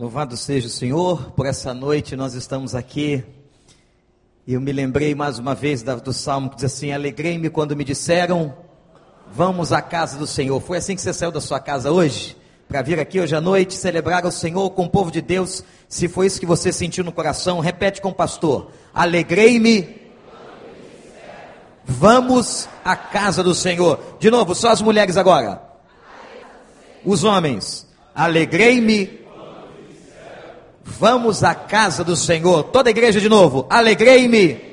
Louvado seja o Senhor, por essa noite nós estamos aqui. E eu me lembrei mais uma vez do salmo que diz assim: Alegrei-me quando me disseram, vamos à casa do Senhor. Foi assim que você saiu da sua casa hoje? Para vir aqui hoje à noite celebrar o Senhor com o povo de Deus. Se foi isso que você sentiu no coração, repete com o pastor: Alegrei-me. Vamos à casa do Senhor. De novo, só as mulheres agora. Os homens. Alegrei-me Vamos à casa do Senhor. Toda a igreja de novo. Alegrei-me.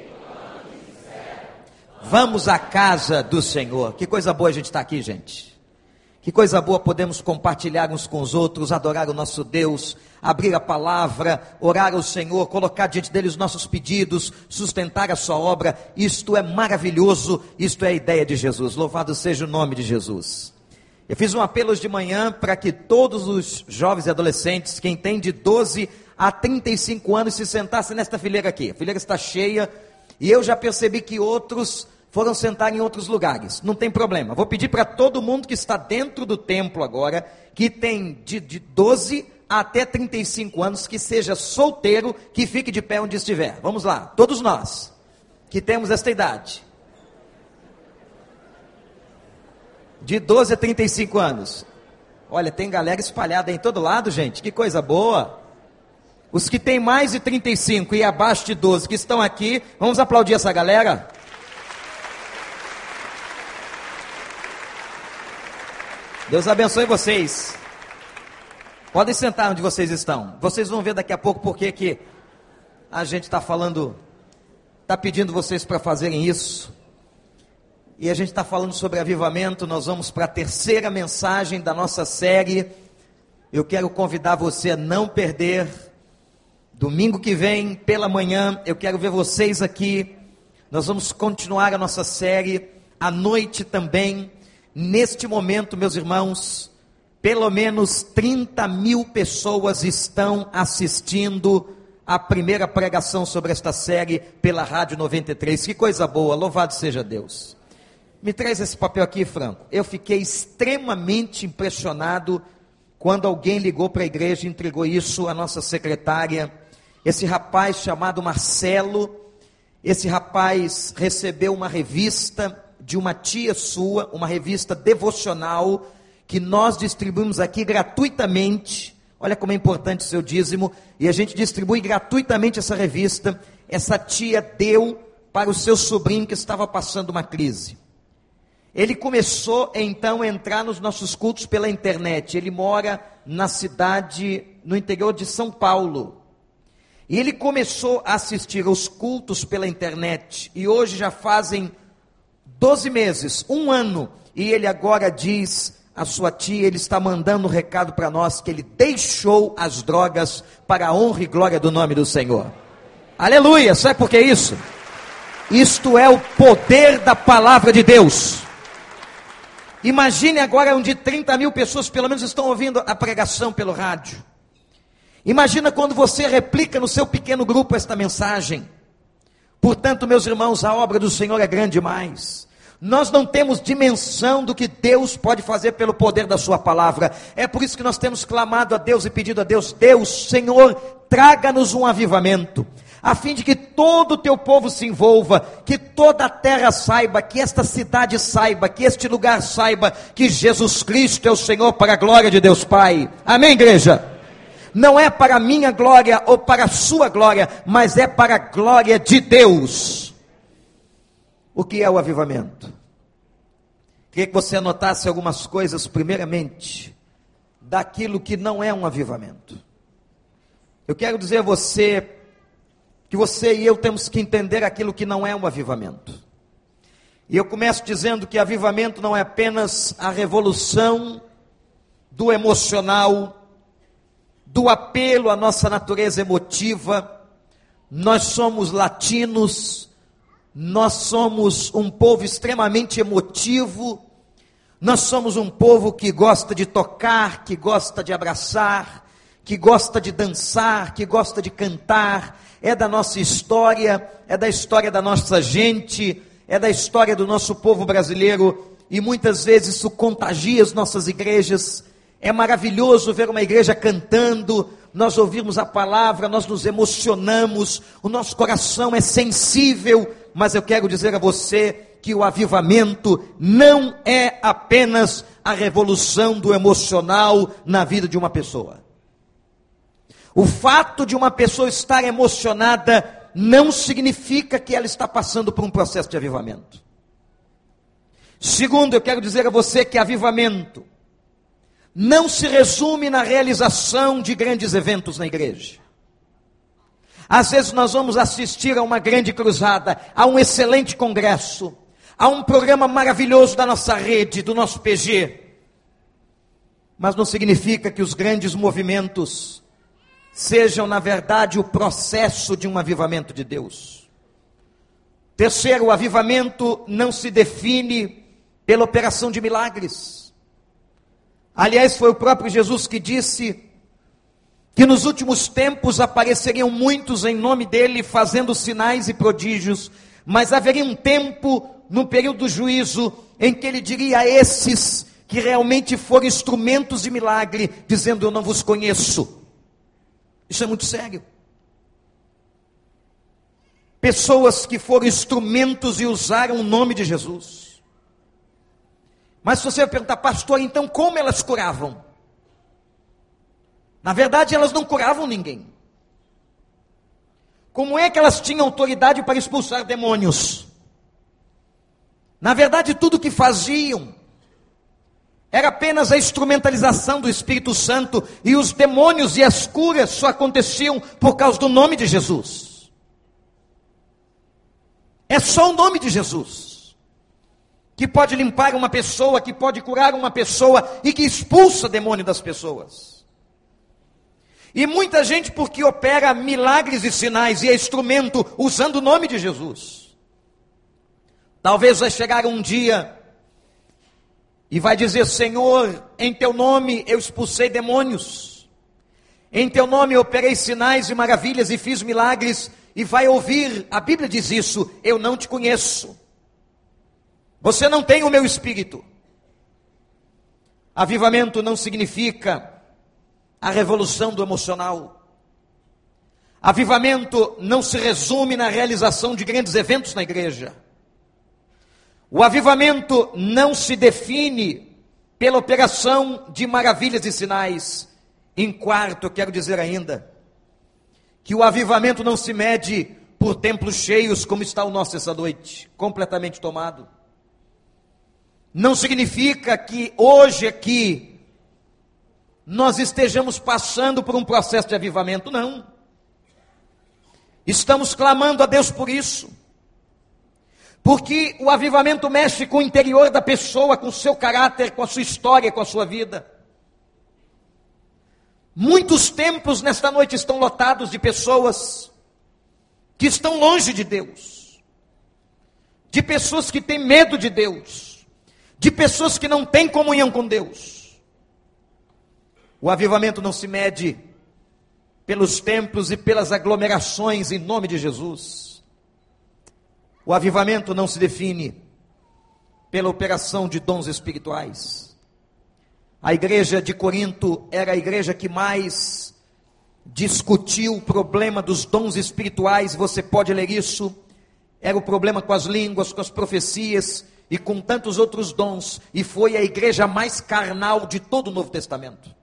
Vamos à casa do Senhor. Que coisa boa a gente está aqui, gente. Que coisa boa podemos compartilhar uns com os outros, adorar o nosso Deus, abrir a palavra, orar ao Senhor, colocar diante dele os nossos pedidos, sustentar a sua obra. Isto é maravilhoso, isto é a ideia de Jesus. Louvado seja o nome de Jesus. Eu fiz um apelo hoje de manhã para que todos os jovens e adolescentes, quem tem de 12 a 35 anos, se sentassem nesta fileira aqui. A fileira está cheia e eu já percebi que outros foram sentar em outros lugares. Não tem problema. Vou pedir para todo mundo que está dentro do templo agora, que tem de, de 12 até 35 anos, que seja solteiro, que fique de pé onde estiver. Vamos lá, todos nós que temos esta idade. De 12 a 35 anos. Olha, tem galera espalhada em todo lado, gente, que coisa boa. Os que têm mais de 35 e abaixo de 12 que estão aqui, vamos aplaudir essa galera. Deus abençoe vocês. Podem sentar onde vocês estão. Vocês vão ver daqui a pouco porque que a gente está falando, está pedindo vocês para fazerem isso. E a gente está falando sobre avivamento, nós vamos para a terceira mensagem da nossa série. Eu quero convidar você a não perder. Domingo que vem, pela manhã, eu quero ver vocês aqui. Nós vamos continuar a nossa série à noite também. Neste momento, meus irmãos, pelo menos 30 mil pessoas estão assistindo a primeira pregação sobre esta série pela Rádio 93. Que coisa boa, louvado seja Deus. Me traz esse papel aqui, Franco. Eu fiquei extremamente impressionado quando alguém ligou para a igreja e entregou isso à nossa secretária. Esse rapaz chamado Marcelo, esse rapaz recebeu uma revista de uma tia sua, uma revista devocional, que nós distribuímos aqui gratuitamente. Olha como é importante o seu dízimo. E a gente distribui gratuitamente essa revista. Essa tia deu para o seu sobrinho que estava passando uma crise. Ele começou então a entrar nos nossos cultos pela internet. Ele mora na cidade, no interior de São Paulo. E ele começou a assistir aos cultos pela internet. E hoje já fazem 12 meses, um ano. E ele agora diz a sua tia, ele está mandando um recado para nós que ele deixou as drogas para a honra e glória do nome do Senhor. Aleluia! Sabe por que isso? Isto é o poder da palavra de Deus. Imagine agora onde 30 mil pessoas pelo menos estão ouvindo a pregação pelo rádio. Imagina quando você replica no seu pequeno grupo esta mensagem. Portanto, meus irmãos, a obra do Senhor é grande demais. Nós não temos dimensão do que Deus pode fazer pelo poder da Sua palavra. É por isso que nós temos clamado a Deus e pedido a Deus: Deus, Senhor, traga-nos um avivamento a fim de que todo o teu povo se envolva, que toda a terra saiba, que esta cidade saiba, que este lugar saiba que Jesus Cristo é o Senhor para a glória de Deus Pai. Amém, igreja? Não é para a minha glória ou para a sua glória, mas é para a glória de Deus. O que é o avivamento? Queria que você anotasse algumas coisas, primeiramente, daquilo que não é um avivamento. Eu quero dizer a você, que você e eu temos que entender aquilo que não é um avivamento. E eu começo dizendo que avivamento não é apenas a revolução do emocional, do apelo à nossa natureza emotiva. Nós somos latinos, nós somos um povo extremamente emotivo, nós somos um povo que gosta de tocar, que gosta de abraçar, que gosta de dançar, que gosta de cantar, é da nossa história, é da história da nossa gente, é da história do nosso povo brasileiro, e muitas vezes isso contagia as nossas igrejas. É maravilhoso ver uma igreja cantando, nós ouvirmos a palavra, nós nos emocionamos, o nosso coração é sensível, mas eu quero dizer a você que o avivamento não é apenas a revolução do emocional na vida de uma pessoa. O fato de uma pessoa estar emocionada não significa que ela está passando por um processo de avivamento. Segundo, eu quero dizer a você que avivamento não se resume na realização de grandes eventos na igreja. Às vezes nós vamos assistir a uma grande cruzada, a um excelente congresso, a um programa maravilhoso da nossa rede, do nosso PG. Mas não significa que os grandes movimentos sejam, na verdade, o processo de um avivamento de Deus. Terceiro, o avivamento não se define pela operação de milagres. Aliás, foi o próprio Jesus que disse que nos últimos tempos apareceriam muitos em nome dele fazendo sinais e prodígios, mas haveria um tempo no período do juízo em que ele diria a esses que realmente foram instrumentos de milagre, dizendo: Eu não vos conheço. Isso é muito sério. Pessoas que foram instrumentos e usaram o nome de Jesus. Mas se você vai perguntar, pastor, então como elas curavam? Na verdade, elas não curavam ninguém. Como é que elas tinham autoridade para expulsar demônios? Na verdade, tudo que faziam era apenas a instrumentalização do Espírito Santo e os demônios e as curas só aconteciam por causa do nome de Jesus. É só o nome de Jesus que pode limpar uma pessoa, que pode curar uma pessoa e que expulsa demônio das pessoas. E muita gente, porque opera milagres e sinais e é instrumento usando o nome de Jesus. Talvez vai chegar um dia e vai dizer: Senhor, em teu nome eu expulsei demônios, em teu nome eu operei sinais e maravilhas e fiz milagres, e vai ouvir, a Bíblia diz isso: eu não te conheço, você não tem o meu espírito. Avivamento não significa a revolução do emocional. Avivamento não se resume na realização de grandes eventos na igreja. O avivamento não se define pela operação de maravilhas e sinais. Em quarto, quero dizer ainda que o avivamento não se mede por templos cheios, como está o nosso essa noite, completamente tomado. Não significa que hoje aqui nós estejamos passando por um processo de avivamento, não. Estamos clamando a Deus por isso. Porque o avivamento mexe com o interior da pessoa, com o seu caráter, com a sua história, com a sua vida. Muitos templos nesta noite estão lotados de pessoas que estão longe de Deus, de pessoas que têm medo de Deus, de pessoas que não têm comunhão com Deus. O avivamento não se mede pelos templos e pelas aglomerações em nome de Jesus. O avivamento não se define pela operação de dons espirituais. A igreja de Corinto era a igreja que mais discutiu o problema dos dons espirituais, você pode ler isso. Era o problema com as línguas, com as profecias e com tantos outros dons, e foi a igreja mais carnal de todo o Novo Testamento.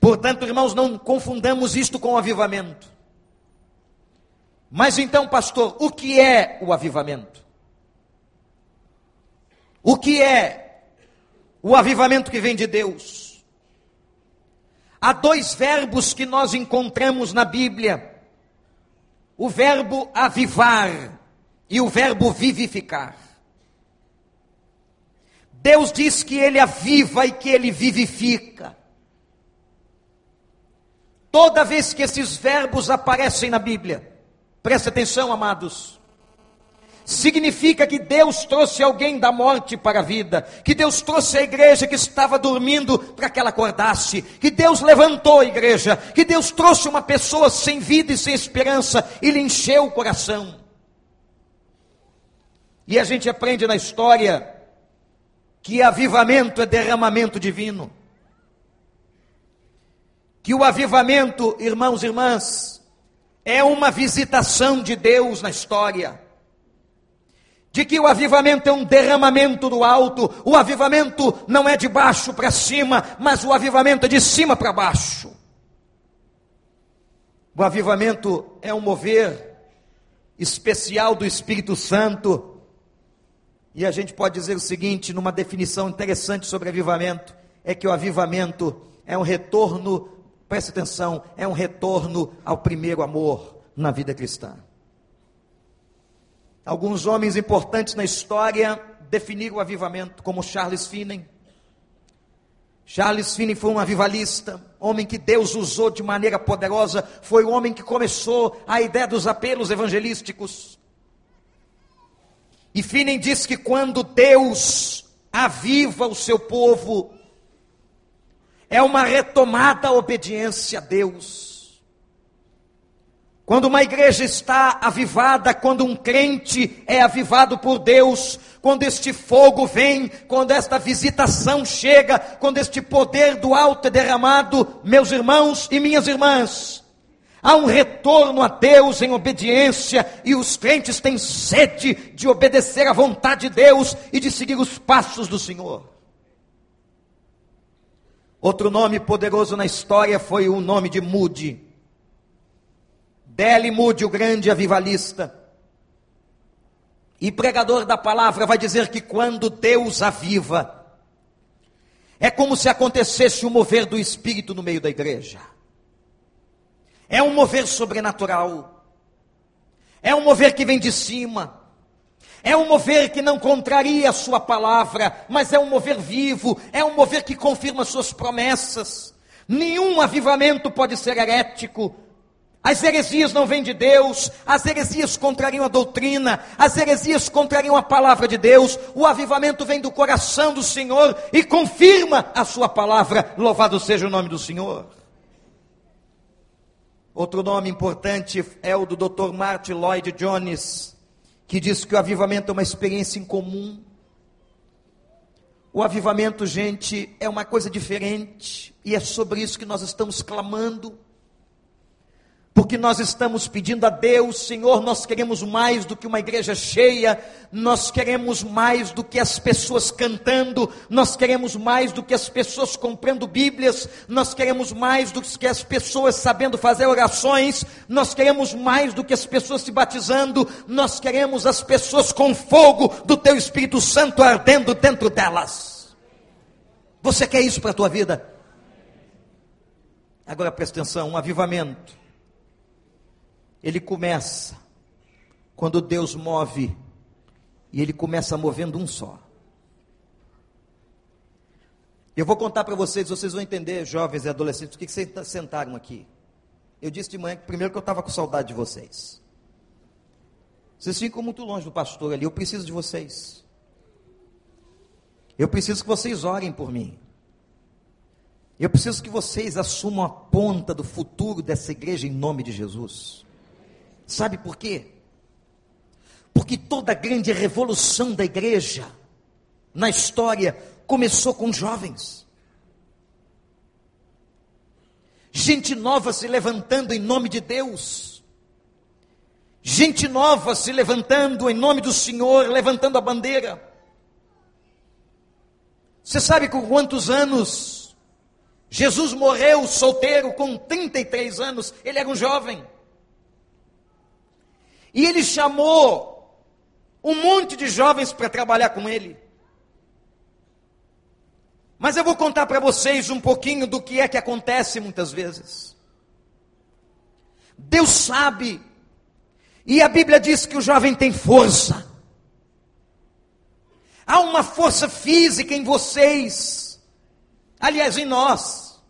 Portanto, irmãos, não confundamos isto com o avivamento. Mas então, pastor, o que é o avivamento? O que é o avivamento que vem de Deus? Há dois verbos que nós encontramos na Bíblia: o verbo avivar e o verbo vivificar. Deus diz que Ele aviva e que Ele vivifica. Toda vez que esses verbos aparecem na Bíblia, Preste atenção, amados. Significa que Deus trouxe alguém da morte para a vida, que Deus trouxe a igreja que estava dormindo para que ela acordasse, que Deus levantou a igreja, que Deus trouxe uma pessoa sem vida e sem esperança e lhe encheu o coração. E a gente aprende na história que avivamento é derramamento divino. que o avivamento, irmãos e irmãs, é uma visitação de Deus na história. De que o avivamento é um derramamento do alto, o avivamento não é de baixo para cima, mas o avivamento é de cima para baixo. O avivamento é um mover especial do Espírito Santo. E a gente pode dizer o seguinte, numa definição interessante sobre avivamento: é que o avivamento é um retorno, preste atenção, é um retorno ao primeiro amor na vida cristã. Alguns homens importantes na história definiram o avivamento, como Charles Finney. Charles Finney foi um avivalista, homem que Deus usou de maneira poderosa, foi o homem que começou a ideia dos apelos evangelísticos. E Finney diz que quando Deus aviva o seu povo, é uma retomada à obediência a Deus. Quando uma igreja está avivada, quando um crente é avivado por Deus, quando este fogo vem, quando esta visitação chega, quando este poder do alto é derramado, meus irmãos e minhas irmãs, há um retorno a Deus em obediência e os crentes têm sede de obedecer à vontade de Deus e de seguir os passos do Senhor. Outro nome poderoso na história foi o nome de Moody. Dele Moody, o grande avivalista e pregador da palavra, vai dizer que quando Deus aviva, é como se acontecesse o mover do Espírito no meio da igreja. É um mover sobrenatural. É um mover que vem de cima. É um mover que não contraria a sua palavra, mas é um mover vivo, é um mover que confirma suas promessas. Nenhum avivamento pode ser herético, as heresias não vêm de Deus, as heresias contrariam a doutrina, as heresias contrariam a palavra de Deus. O avivamento vem do coração do Senhor e confirma a sua palavra. Louvado seja o nome do Senhor. Outro nome importante é o do Dr. Martin Lloyd Jones, que diz que o avivamento é uma experiência incomum. O avivamento, gente, é uma coisa diferente, e é sobre isso que nós estamos clamando porque nós estamos pedindo a Deus, Senhor, nós queremos mais do que uma igreja cheia, nós queremos mais do que as pessoas cantando, nós queremos mais do que as pessoas comprando Bíblias, nós queremos mais do que as pessoas sabendo fazer orações, nós queremos mais do que as pessoas se batizando, nós queremos as pessoas com fogo do Teu Espírito Santo ardendo dentro delas. Você quer isso para a tua vida? Agora presta atenção: um avivamento ele começa quando Deus move, e ele começa movendo um só. Eu vou contar para vocês, vocês vão entender, jovens e adolescentes, o que vocês sentaram aqui. Eu disse de manhã, primeiro que eu estava com saudade de vocês. Vocês ficam muito longe do pastor ali, eu preciso de vocês. Eu preciso que vocês orem por mim. Eu preciso que vocês assumam a ponta do futuro dessa igreja em nome de Jesus. Sabe por quê? Porque toda a grande revolução da igreja na história começou com jovens. Gente nova se levantando em nome de Deus. Gente nova se levantando em nome do Senhor, levantando a bandeira. Você sabe com quantos anos Jesus morreu solteiro com 33 anos? Ele era um jovem. E ele chamou um monte de jovens para trabalhar com ele. Mas eu vou contar para vocês um pouquinho do que é que acontece muitas vezes. Deus sabe, e a Bíblia diz que o jovem tem força. Há uma força física em vocês, aliás, em nós,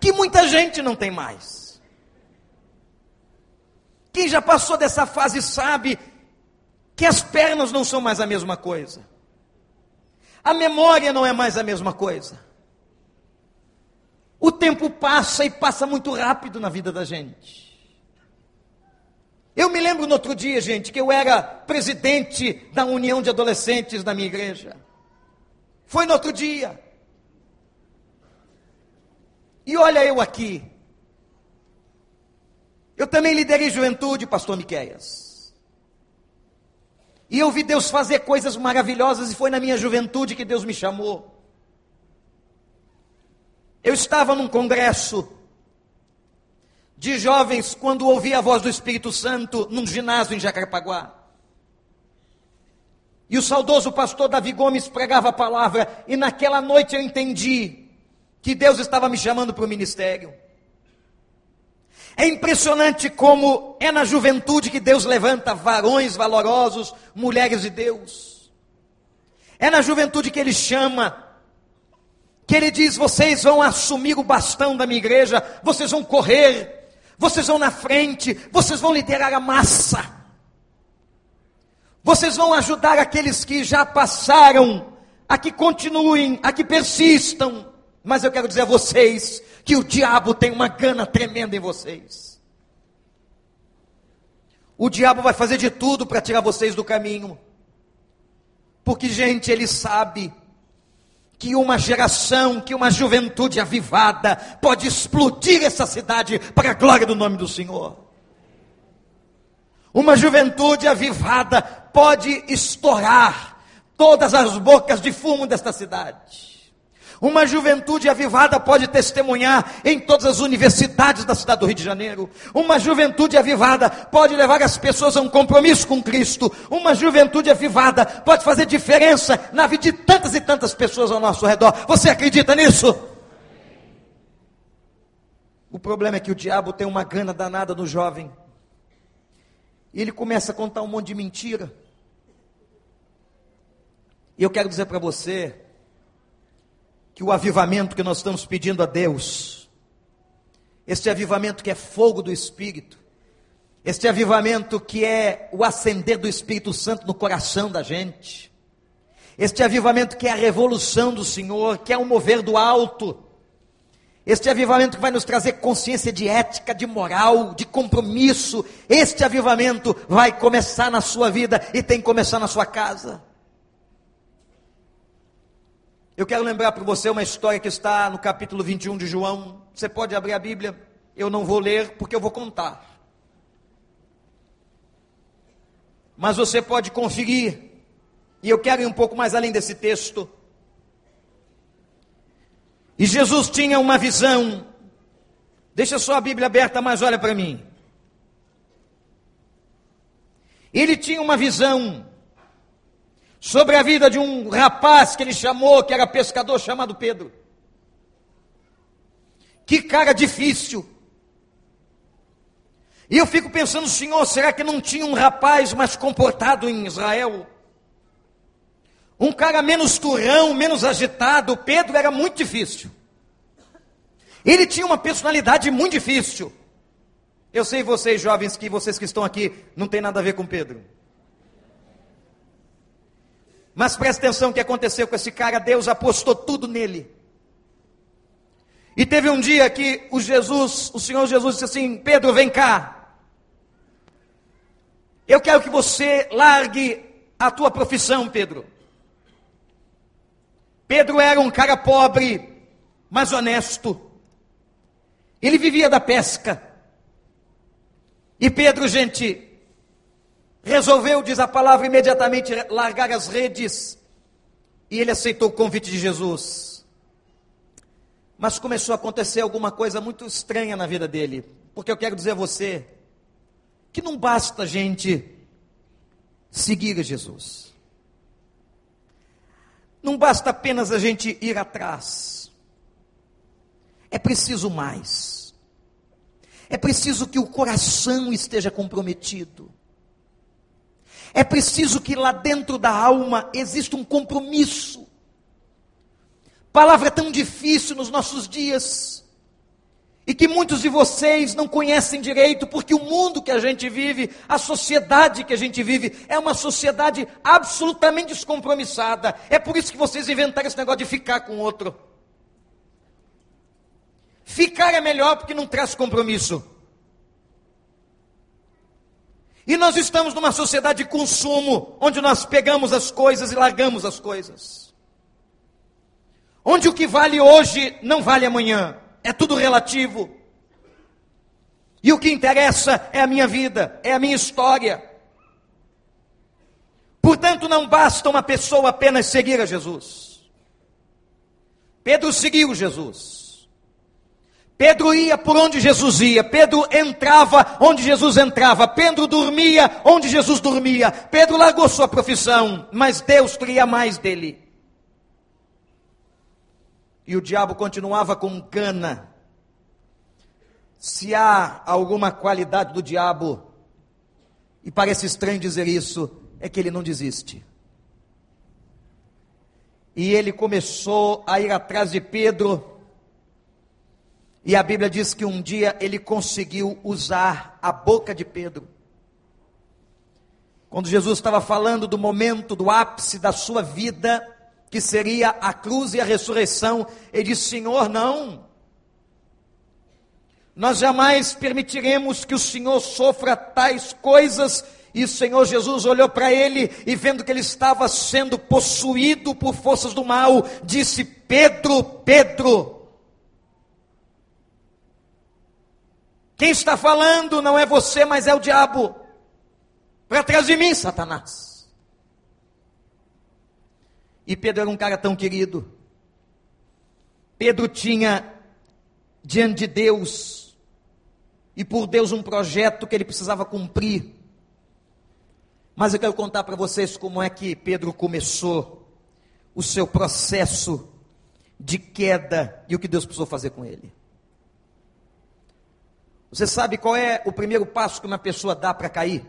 que muita gente não tem mais. Quem já passou dessa fase sabe que as pernas não são mais a mesma coisa. A memória não é mais a mesma coisa. O tempo passa e passa muito rápido na vida da gente. Eu me lembro no outro dia, gente, que eu era presidente da União de Adolescentes da minha igreja. Foi no outro dia. E olha eu aqui. Eu também liderei juventude, pastor Miqueias. E eu vi Deus fazer coisas maravilhosas e foi na minha juventude que Deus me chamou. Eu estava num congresso de jovens quando ouvi a voz do Espírito Santo num ginásio em Jacarepaguá. E o saudoso pastor Davi Gomes pregava a palavra, e naquela noite eu entendi que Deus estava me chamando para o ministério. É impressionante como é na juventude que Deus levanta varões valorosos, mulheres de Deus. É na juventude que Ele chama, que Ele diz: vocês vão assumir o bastão da minha igreja, vocês vão correr, vocês vão na frente, vocês vão liderar a massa. Vocês vão ajudar aqueles que já passaram, a que continuem, a que persistam. Mas eu quero dizer a vocês que o diabo tem uma gana tremenda em vocês. O diabo vai fazer de tudo para tirar vocês do caminho. Porque, gente, ele sabe que uma geração, que uma juventude avivada pode explodir essa cidade para a glória do nome do Senhor. Uma juventude avivada pode estourar todas as bocas de fumo desta cidade. Uma juventude avivada pode testemunhar em todas as universidades da cidade do Rio de Janeiro. Uma juventude avivada pode levar as pessoas a um compromisso com Cristo. Uma juventude avivada pode fazer diferença na vida de tantas e tantas pessoas ao nosso redor. Você acredita nisso? O problema é que o diabo tem uma gana danada no jovem. E ele começa a contar um monte de mentira. E eu quero dizer para você que o avivamento que nós estamos pedindo a Deus, este avivamento que é fogo do Espírito, este avivamento que é o acender do Espírito Santo no coração da gente, este avivamento que é a revolução do Senhor, que é o mover do alto, este avivamento que vai nos trazer consciência de ética, de moral, de compromisso. Este avivamento vai começar na sua vida e tem que começar na sua casa. Eu quero lembrar para você uma história que está no capítulo 21 de João. Você pode abrir a Bíblia, eu não vou ler porque eu vou contar. Mas você pode conferir, e eu quero ir um pouco mais além desse texto. E Jesus tinha uma visão. Deixa só a Bíblia aberta, mas olha para mim. Ele tinha uma visão sobre a vida de um rapaz que ele chamou, que era pescador, chamado Pedro. Que cara difícil. E eu fico pensando, Senhor, será que não tinha um rapaz mais comportado em Israel? Um cara menos turrão, menos agitado. Pedro era muito difícil. Ele tinha uma personalidade muito difícil. Eu sei vocês jovens que vocês que estão aqui não tem nada a ver com Pedro. Mas presta atenção o que aconteceu com esse cara, Deus apostou tudo nele. E teve um dia que o Jesus, o Senhor Jesus disse assim: Pedro, vem cá. Eu quero que você largue a tua profissão, Pedro. Pedro era um cara pobre, mas honesto. Ele vivia da pesca. E Pedro, gente, resolveu, diz a palavra, imediatamente largar as redes. E ele aceitou o convite de Jesus. Mas começou a acontecer alguma coisa muito estranha na vida dele. Porque eu quero dizer a você que não basta a gente seguir Jesus. Não basta apenas a gente ir atrás. É preciso mais. É preciso que o coração esteja comprometido. É preciso que lá dentro da alma exista um compromisso. Palavra tão difícil nos nossos dias e que muitos de vocês não conhecem direito, porque o mundo que a gente vive, a sociedade que a gente vive, é uma sociedade absolutamente descompromissada. É por isso que vocês inventaram esse negócio de ficar com outro. Ficar é melhor porque não traz compromisso. E nós estamos numa sociedade de consumo, onde nós pegamos as coisas e largamos as coisas. Onde o que vale hoje não vale amanhã. é tudo relativo. E o que interessa é a minha vida, é a minha história. Portanto, não basta uma pessoa apenas seguir a Jesus. Pedro seguiu Jesus. Pedro ia por onde Jesus ia. Pedro entrava onde Jesus entrava. Pedro dormia onde Jesus dormia. Pedro largou sua profissão, mas Deus queria mais dele. E o diabo continuava com cana. Se há alguma qualidade do diabo, e parece estranho dizer isso, é que ele não desiste. E ele começou a ir atrás de Pedro, e a Bíblia diz que um dia ele conseguiu usar a boca de Pedro. Quando Jesus estava falando do momento, do ápice da sua vida, que seria a cruz e a ressurreição, ele disse: Senhor, não. Nós jamais permitiremos que o Senhor sofra tais coisas e o Senhor Jesus olhou para ele e, vendo que ele estava sendo possuído por forças do mal, disse: Pedro, Pedro, quem está falando não é você, mas é o diabo. Para trás de mim, Satanás. E Pedro era um cara tão querido. Pedro tinha diante de Deus e por Deus um projeto que ele precisava cumprir. Mas eu quero contar para vocês como é que Pedro começou o seu processo de queda e o que Deus precisou fazer com ele. Você sabe qual é o primeiro passo que uma pessoa dá para cair?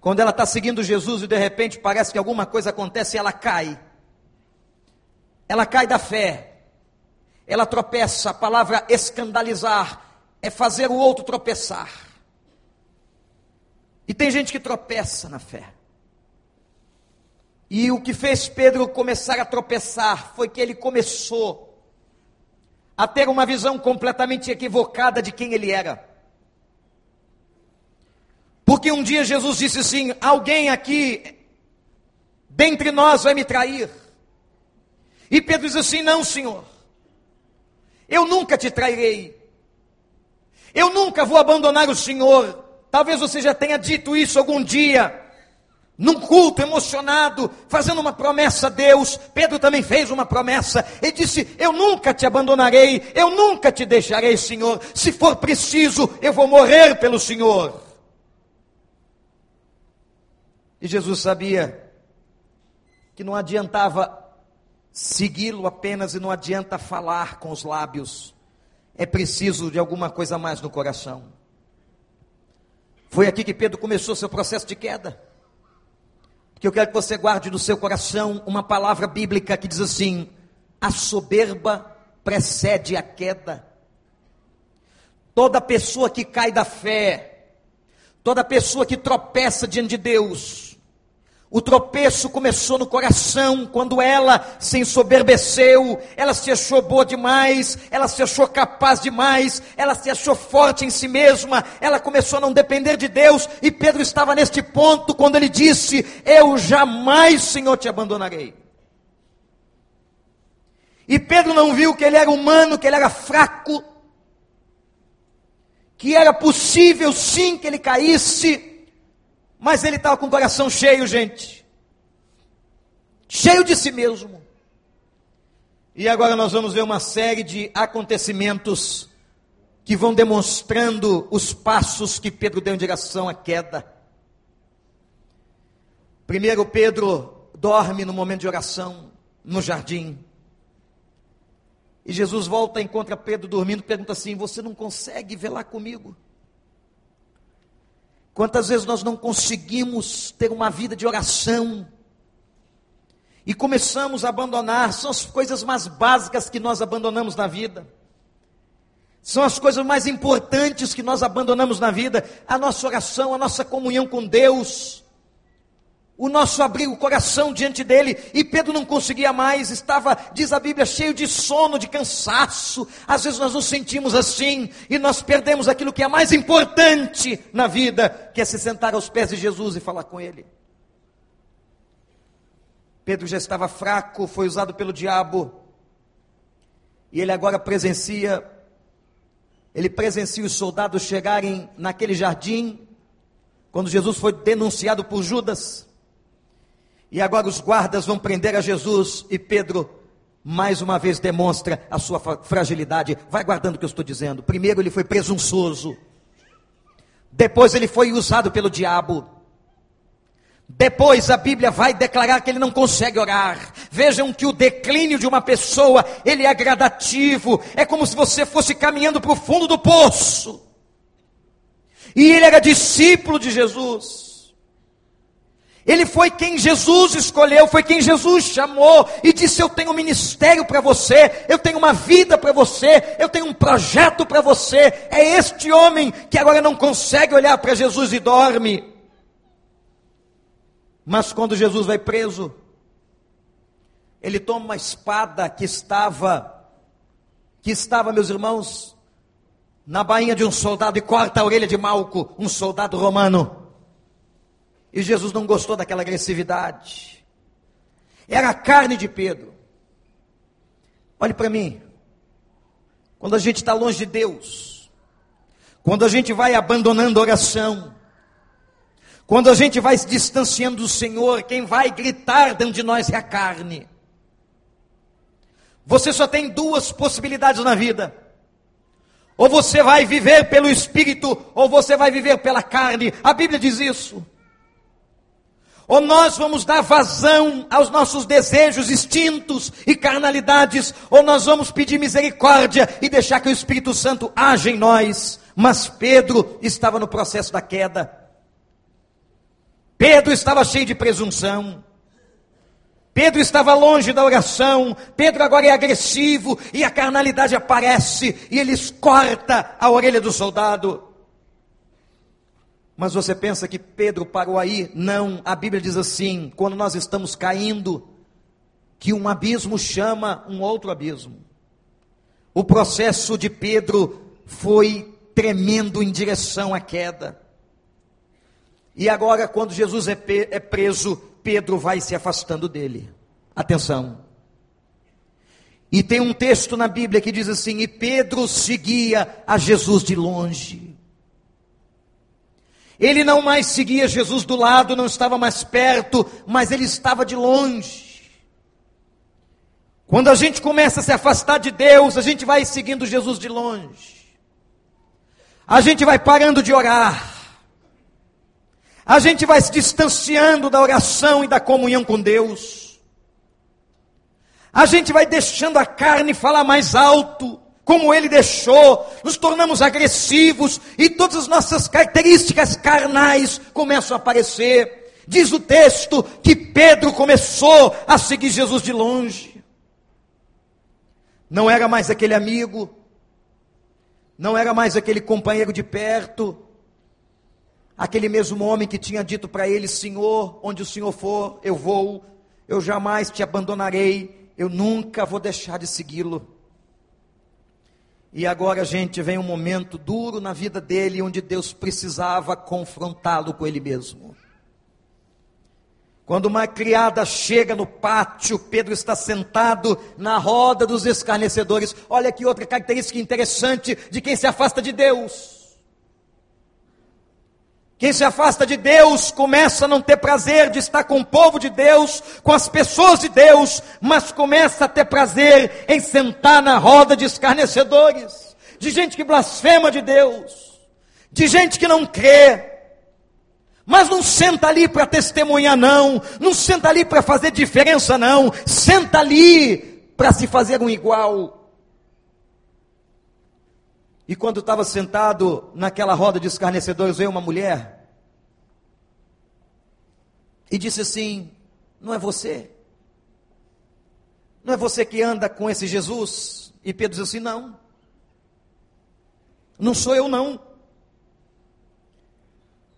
Quando ela está seguindo Jesus e de repente parece que alguma coisa acontece e ela cai. Ela cai da fé. Ela tropeça. A palavra escandalizar é fazer o outro tropeçar. E tem gente que tropeça na fé. E o que fez Pedro começar a tropeçar foi que ele começou a ter uma visão completamente equivocada de quem ele era. Porque um dia Jesus disse assim: Alguém aqui dentre nós vai me trair. E Pedro diz assim: Não, Senhor, eu nunca te trairei. Eu nunca vou abandonar o Senhor. Talvez você já tenha dito isso algum dia, num culto emocionado, fazendo uma promessa a Deus. Pedro também fez uma promessa. Ele disse: Eu nunca te abandonarei, eu nunca te deixarei, Senhor. Se for preciso, eu vou morrer pelo Senhor. E Jesus sabia que não adiantava segui-lo apenas e não adianta falar com os lábios. É preciso de alguma coisa mais no coração. Foi aqui que Pedro começou seu processo de queda. Porque eu quero que você guarde no seu coração uma palavra bíblica que diz assim: a soberba precede a queda. Toda pessoa que cai da fé, toda pessoa que tropeça diante de Deus, o tropeço começou no coração, quando ela se ensoberbeceu, ela se achou boa demais, ela se achou capaz demais, ela se achou forte em si mesma, ela começou a não depender de Deus, e Pedro estava neste ponto quando ele disse: Eu jamais, Senhor, te abandonarei. E Pedro não viu que ele era humano, que ele era fraco, que era possível sim que ele caísse, mas ele estava com o coração cheio, gente. Cheio de si mesmo. E agora nós vamos ver uma série de acontecimentos que vão demonstrando os passos que Pedro deu em direção à queda. Primeiro, Pedro dorme no momento de oração, no jardim. E Jesus volta e encontra Pedro dormindo, pergunta assim: Você não consegue velar comigo? Quantas vezes nós não conseguimos ter uma vida de oração? E começamos a abandonar, são as coisas mais básicas que nós abandonamos na vida. São as coisas mais importantes que nós abandonamos na vida, a nossa oração, a nossa comunhão com Deus o nosso abrir o coração diante dele, e Pedro não conseguia mais, estava, diz a Bíblia, cheio de sono, de cansaço. Às vezes nós nos sentimos assim e nós perdemos aquilo que é mais importante na vida, que é se sentar aos pés de Jesus e falar com ele. Pedro já estava fraco, foi usado pelo diabo. E ele agora presencia, ele presencia os soldados chegarem naquele jardim, quando Jesus foi denunciado por Judas. E agora os guardas vão prender a Jesus e Pedro mais uma vez demonstra a sua fragilidade. Vai guardando o que eu estou dizendo. Primeiro ele foi presunçoso. Depois ele foi usado pelo diabo. Depois a Bíblia vai declarar que ele não consegue orar. Vejam que o declínio de uma pessoa, ele é gradativo. É como se você fosse caminhando para o fundo do poço. E ele era discípulo de Jesus. Ele foi quem Jesus escolheu, foi quem Jesus chamou e disse: Eu tenho um ministério para você, eu tenho uma vida para você, eu tenho um projeto para você. É este homem que agora não consegue olhar para Jesus e dorme. Mas quando Jesus vai preso, ele toma uma espada que estava, que estava, meus irmãos, na bainha de um soldado e corta a orelha de Malco, um soldado romano. E Jesus não gostou daquela agressividade. Era a carne de Pedro. Olhe para mim. Quando a gente está longe de Deus, quando a gente vai abandonando a oração, quando a gente vai se distanciando do Senhor, quem vai gritar dentro de nós é a carne. Você só tem duas possibilidades na vida. Ou você vai viver pelo Espírito, ou você vai viver pela carne. A Bíblia diz isso. Ou nós vamos dar vazão aos nossos desejos, instintos e carnalidades, ou nós vamos pedir misericórdia e deixar que o Espírito Santo age em nós. Mas Pedro estava no processo da queda. Pedro estava cheio de presunção. Pedro estava longe da oração. Pedro agora é agressivo e a carnalidade aparece e ele corta a orelha do soldado. Mas você pensa que Pedro parou aí? Não, a Bíblia diz assim: quando nós estamos caindo, que um abismo chama um outro abismo. O processo de Pedro foi tremendo em direção à queda. E agora, quando Jesus é, é preso, Pedro vai se afastando dele. Atenção. E tem um texto na Bíblia que diz assim: E Pedro seguia a Jesus de longe. Ele não mais seguia Jesus do lado, não estava mais perto, mas ele estava de longe. Quando a gente começa a se afastar de Deus, a gente vai seguindo Jesus de longe. A gente vai parando de orar. A gente vai se distanciando da oração e da comunhão com Deus. A gente vai deixando a carne falar mais alto como ele deixou, nos tornamos agressivos e todas as nossas características carnais começam a aparecer. Diz o texto que Pedro começou a seguir Jesus de longe. Não era mais aquele amigo, não era mais aquele companheiro de perto, aquele mesmo homem que tinha dito para ele: Senhor, onde o Senhor for, eu vou, eu jamais te abandonarei, eu nunca vou deixar de segui-lo. E agora, gente, vem um momento duro na vida dele, onde Deus precisava confrontá-lo com ele mesmo. Quando uma criada chega no pátio, Pedro está sentado na roda dos escarnecedores. Olha que outra característica interessante de quem se afasta de Deus. Quem se afasta de Deus começa a não ter prazer de estar com o povo de Deus, com as pessoas de Deus, mas começa a ter prazer em sentar na roda de escarnecedores, de gente que blasfema de Deus, de gente que não crê, mas não senta ali para testemunhar, não, não senta ali para fazer diferença, não, senta ali para se fazer um igual. E quando estava sentado naquela roda de escarnecedores, veio uma mulher e disse assim: Não é você? Não é você que anda com esse Jesus? E Pedro disse assim: Não. Não sou eu, não.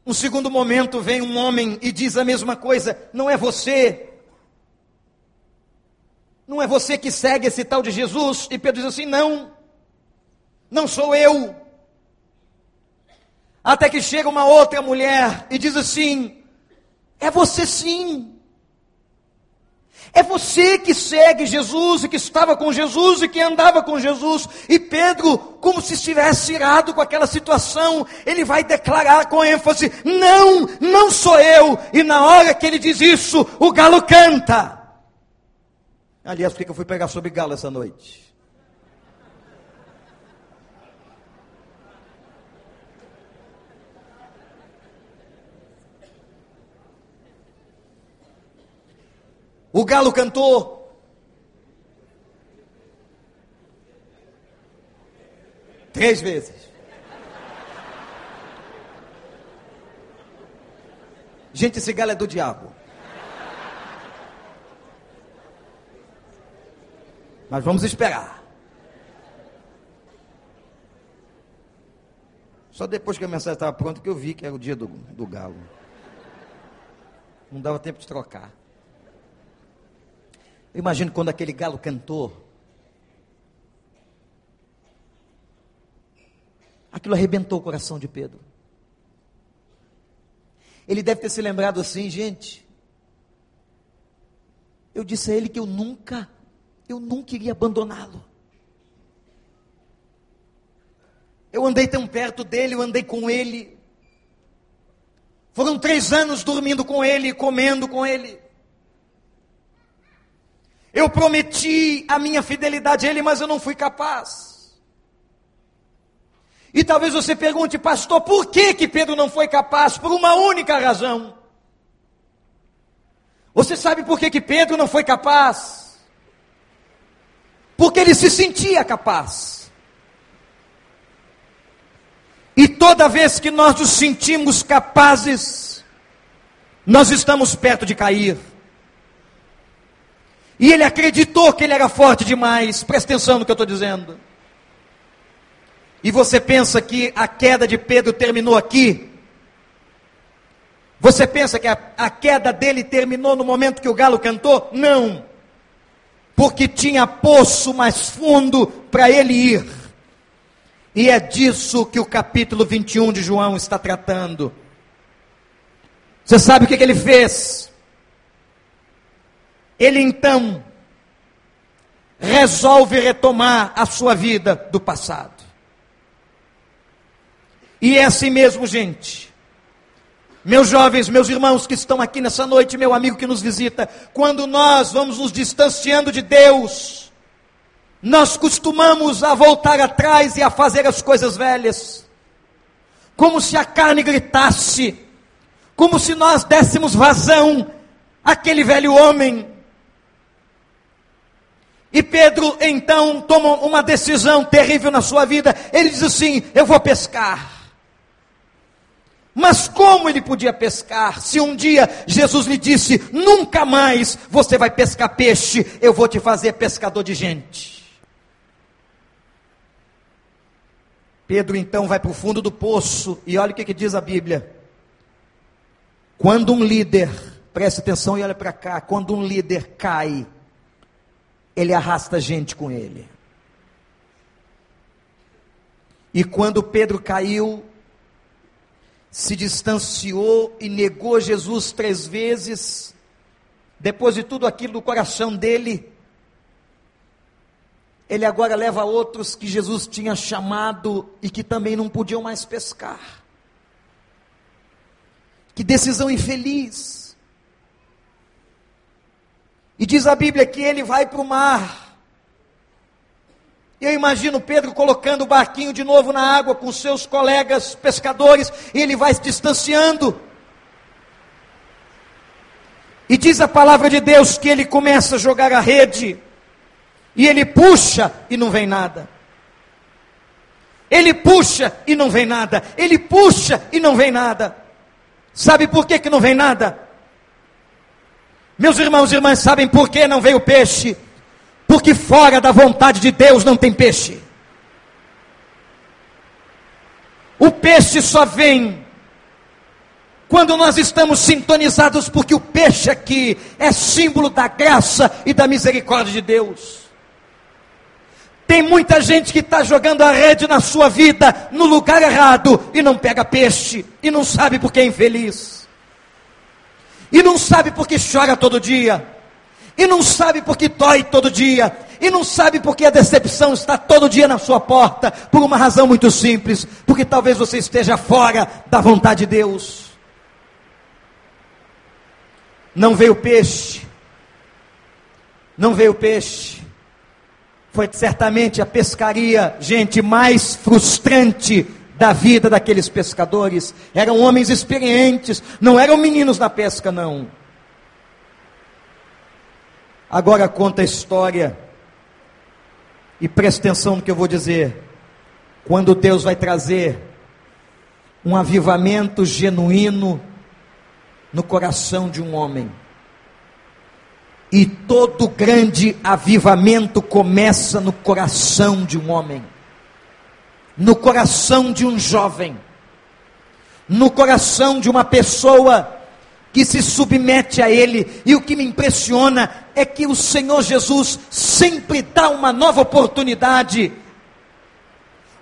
Um segundo momento vem um homem e diz a mesma coisa: Não é você. Não é você que segue esse tal de Jesus? E Pedro diz assim: Não não sou eu. Até que chega uma outra mulher e diz assim: É você sim. É você que segue Jesus e que estava com Jesus e que andava com Jesus. E Pedro, como se estivesse irado com aquela situação, ele vai declarar com ênfase: Não, não sou eu. E na hora que ele diz isso, o galo canta. Aliás, por que eu fui pegar sobre galo essa noite? O galo cantou. Três vezes. Gente, esse galo é do diabo. Mas vamos esperar. Só depois que a mensagem estava pronta que eu vi que era o dia do, do galo. Não dava tempo de trocar. Eu imagino quando aquele galo cantou. Aquilo arrebentou o coração de Pedro. Ele deve ter se lembrado assim, gente. Eu disse a ele que eu nunca, eu nunca iria abandoná-lo. Eu andei tão perto dele, eu andei com ele. Foram três anos dormindo com ele, comendo com ele. Eu prometi a minha fidelidade a Ele, mas eu não fui capaz. E talvez você pergunte, pastor, por que, que Pedro não foi capaz? Por uma única razão. Você sabe por que, que Pedro não foi capaz? Porque ele se sentia capaz. E toda vez que nós nos sentimos capazes, nós estamos perto de cair. E ele acreditou que ele era forte demais. Presta atenção no que eu estou dizendo. E você pensa que a queda de Pedro terminou aqui? Você pensa que a, a queda dele terminou no momento que o galo cantou? Não. Porque tinha poço mais fundo para ele ir. E é disso que o capítulo 21 de João está tratando. Você sabe o que, que ele fez? Ele então resolve retomar a sua vida do passado. E é assim mesmo, gente. Meus jovens, meus irmãos que estão aqui nessa noite, meu amigo que nos visita, quando nós vamos nos distanciando de Deus, nós costumamos a voltar atrás e a fazer as coisas velhas, como se a carne gritasse, como se nós dessemos vazão àquele velho homem e Pedro então toma uma decisão terrível na sua vida. Ele diz assim: Eu vou pescar. Mas como ele podia pescar se um dia Jesus lhe disse: Nunca mais você vai pescar peixe, eu vou te fazer pescador de gente. Pedro então vai para o fundo do poço e olha o que, que diz a Bíblia. Quando um líder, preste atenção e olha para cá, quando um líder cai, ele arrasta gente com ele. E quando Pedro caiu, se distanciou e negou Jesus três vezes, depois de tudo aquilo do coração dele, ele agora leva outros que Jesus tinha chamado e que também não podiam mais pescar. Que decisão infeliz. E diz a Bíblia que ele vai para o mar. Eu imagino Pedro colocando o barquinho de novo na água com seus colegas pescadores, e ele vai se distanciando. E diz a palavra de Deus que ele começa a jogar a rede, e ele puxa e não vem nada. Ele puxa e não vem nada. Ele puxa e não vem nada. Sabe por que, que não vem nada? Meus irmãos e irmãs, sabem por que não veio peixe? Porque fora da vontade de Deus não tem peixe. O peixe só vem quando nós estamos sintonizados, porque o peixe aqui é símbolo da graça e da misericórdia de Deus. Tem muita gente que está jogando a rede na sua vida no lugar errado e não pega peixe e não sabe porque é infeliz e não sabe porque chora todo dia, e não sabe porque dói todo dia, e não sabe porque a decepção está todo dia na sua porta, por uma razão muito simples, porque talvez você esteja fora da vontade de Deus. Não veio peixe, não veio peixe, foi certamente a pescaria, gente, mais frustrante da vida daqueles pescadores. Eram homens experientes, não eram meninos na pesca, não. Agora conta a história, e preste atenção no que eu vou dizer. Quando Deus vai trazer um avivamento genuíno no coração de um homem. E todo grande avivamento começa no coração de um homem no coração de um jovem, no coração de uma pessoa que se submete a Ele, e o que me impressiona é que o Senhor Jesus sempre dá uma nova oportunidade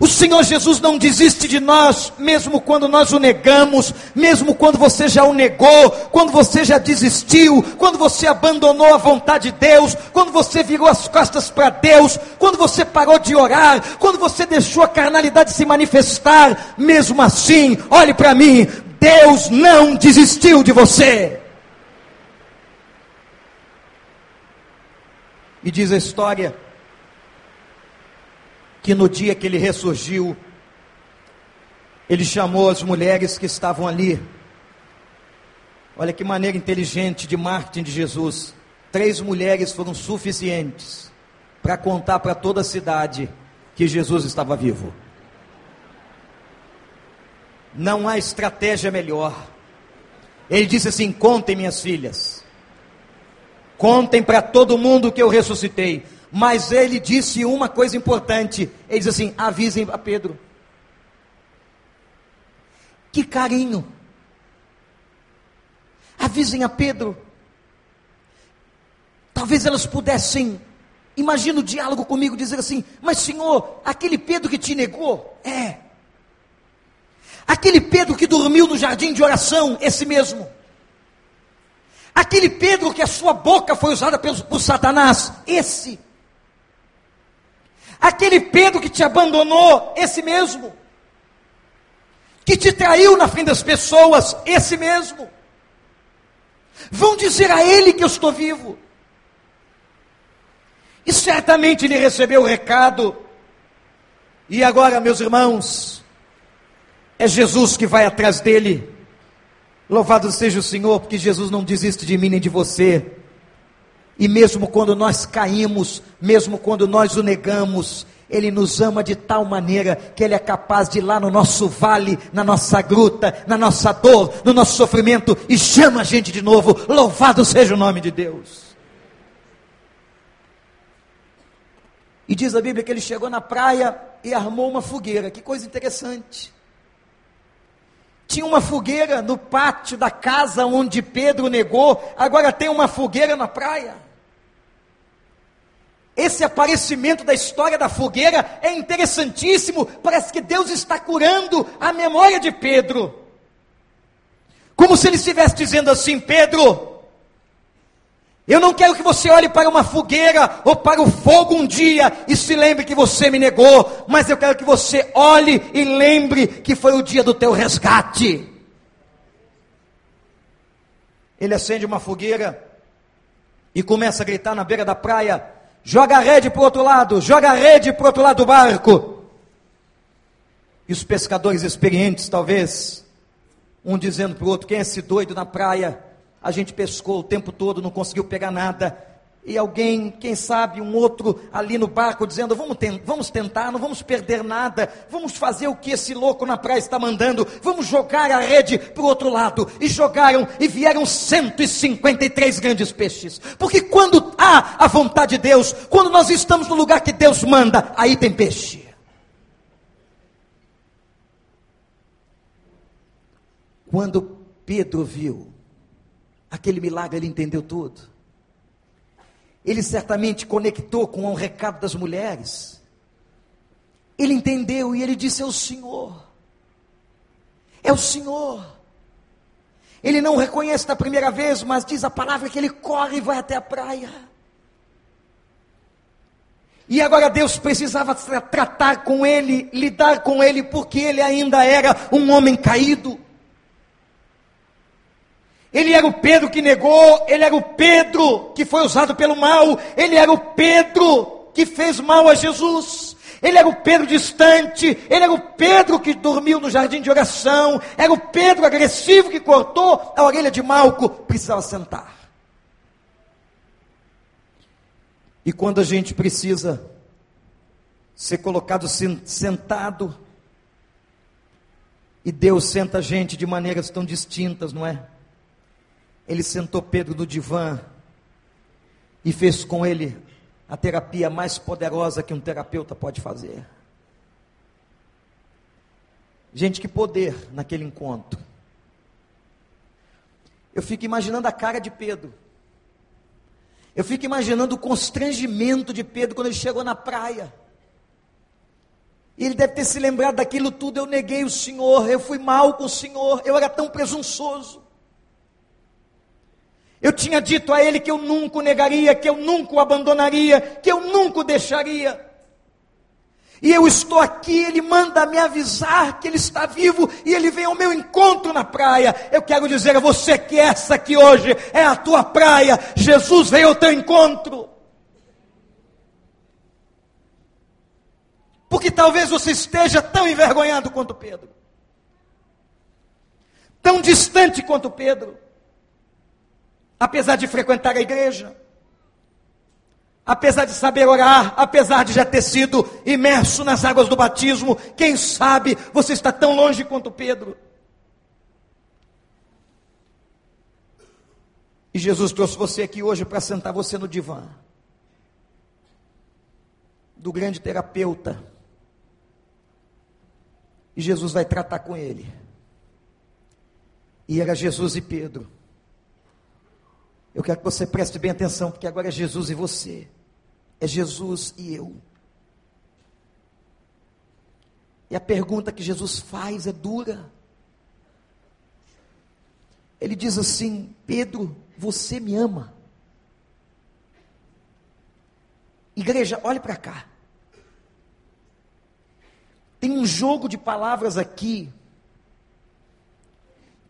o Senhor Jesus não desiste de nós, mesmo quando nós o negamos, mesmo quando você já o negou, quando você já desistiu, quando você abandonou a vontade de Deus, quando você virou as costas para Deus, quando você parou de orar, quando você deixou a carnalidade se manifestar, mesmo assim, olhe para mim, Deus não desistiu de você. E diz a história que no dia que ele ressurgiu, ele chamou as mulheres que estavam ali. Olha que maneira inteligente de marketing de Jesus. Três mulheres foram suficientes para contar para toda a cidade que Jesus estava vivo. Não há estratégia melhor. Ele disse assim: Contem, minhas filhas, contem para todo mundo que eu ressuscitei. Mas ele disse uma coisa importante: ele disse assim: avisem a Pedro. Que carinho. Avisem a Pedro. Talvez elas pudessem, imagina o diálogo comigo, dizer assim: Mas Senhor, aquele Pedro que te negou, é. Aquele Pedro que dormiu no jardim de oração, esse mesmo. Aquele Pedro que a sua boca foi usada por, por Satanás, esse. Aquele Pedro que te abandonou, esse mesmo. Que te traiu na frente das pessoas, esse mesmo. Vão dizer a ele que eu estou vivo. E certamente ele recebeu o recado. E agora, meus irmãos, é Jesus que vai atrás dele. Louvado seja o Senhor, porque Jesus não desiste de mim nem de você. E mesmo quando nós caímos, mesmo quando nós o negamos, Ele nos ama de tal maneira que Ele é capaz de ir lá no nosso vale, na nossa gruta, na nossa dor, no nosso sofrimento e chama a gente de novo. Louvado seja o nome de Deus. E diz a Bíblia que ele chegou na praia e armou uma fogueira. Que coisa interessante. Tinha uma fogueira no pátio da casa onde Pedro negou, agora tem uma fogueira na praia. Esse aparecimento da história da fogueira é interessantíssimo. Parece que Deus está curando a memória de Pedro. Como se ele estivesse dizendo assim: Pedro, eu não quero que você olhe para uma fogueira ou para o fogo um dia e se lembre que você me negou, mas eu quero que você olhe e lembre que foi o dia do teu resgate. Ele acende uma fogueira e começa a gritar na beira da praia: joga a rede para o outro lado, joga a rede para o outro lado do barco. E os pescadores experientes, talvez, um dizendo para o outro: quem é esse doido na praia? A gente pescou o tempo todo, não conseguiu pegar nada e alguém, quem sabe, um outro ali no barco dizendo: vamos, ten vamos tentar, não vamos perder nada, vamos fazer o que esse louco na praia está mandando, vamos jogar a rede para o outro lado. E jogaram e vieram 153 grandes peixes, porque quando há a vontade de Deus, quando nós estamos no lugar que Deus manda, aí tem peixe. Quando Pedro viu aquele milagre, ele entendeu tudo ele certamente conectou com o recado das mulheres. Ele entendeu e ele disse: É o Senhor. É o Senhor. Ele não reconhece da primeira vez, mas diz a palavra que ele corre e vai até a praia. E agora Deus precisava tratar com ele, lidar com ele, porque ele ainda era um homem caído. Ele era o Pedro que negou, ele era o Pedro que foi usado pelo mal, ele era o Pedro que fez mal a Jesus. Ele era o Pedro distante, ele era o Pedro que dormiu no jardim de oração, era o Pedro agressivo que cortou a orelha de Malco, precisava sentar. E quando a gente precisa ser colocado sentado, e Deus senta a gente de maneiras tão distintas, não é? Ele sentou Pedro no divã e fez com ele a terapia mais poderosa que um terapeuta pode fazer. Gente, que poder naquele encontro. Eu fico imaginando a cara de Pedro. Eu fico imaginando o constrangimento de Pedro quando ele chegou na praia. E ele deve ter se lembrado daquilo tudo. Eu neguei o Senhor, eu fui mal com o Senhor, eu era tão presunçoso. Eu tinha dito a ele que eu nunca o negaria, que eu nunca o abandonaria, que eu nunca o deixaria. E eu estou aqui, ele manda me avisar que ele está vivo e ele vem ao meu encontro na praia. Eu quero dizer a você que essa aqui hoje é a tua praia. Jesus veio ao teu encontro. Porque talvez você esteja tão envergonhado quanto Pedro, tão distante quanto Pedro apesar de frequentar a igreja, apesar de saber orar, apesar de já ter sido imerso nas águas do batismo, quem sabe você está tão longe quanto Pedro. E Jesus trouxe você aqui hoje para sentar você no divã do grande terapeuta. E Jesus vai tratar com ele. E era Jesus e Pedro. Eu quero que você preste bem atenção, porque agora é Jesus e você. É Jesus e eu. E a pergunta que Jesus faz é dura. Ele diz assim: Pedro, você me ama? Igreja, olhe para cá. Tem um jogo de palavras aqui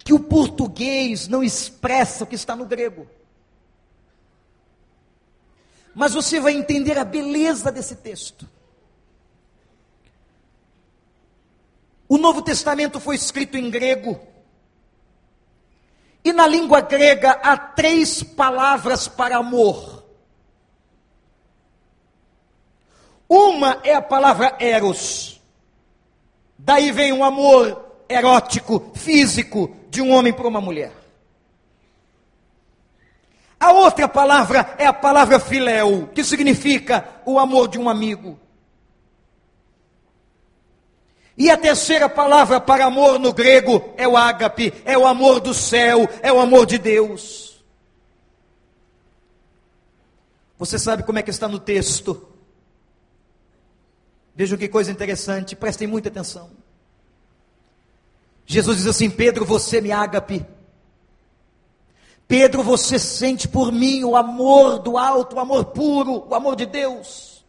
que o português não expressa o que está no grego mas você vai entender a beleza desse texto. O Novo Testamento foi escrito em grego. E na língua grega há três palavras para amor. Uma é a palavra eros. Daí vem um amor erótico, físico, de um homem para uma mulher. A outra palavra é a palavra filéu, que significa o amor de um amigo. E a terceira palavra para amor no grego é o ágape, é o amor do céu, é o amor de Deus. Você sabe como é que está no texto? Vejam que coisa interessante, prestem muita atenção. Jesus diz assim: Pedro, você me ágape. Pedro, você sente por mim o amor do alto, o amor puro, o amor de Deus.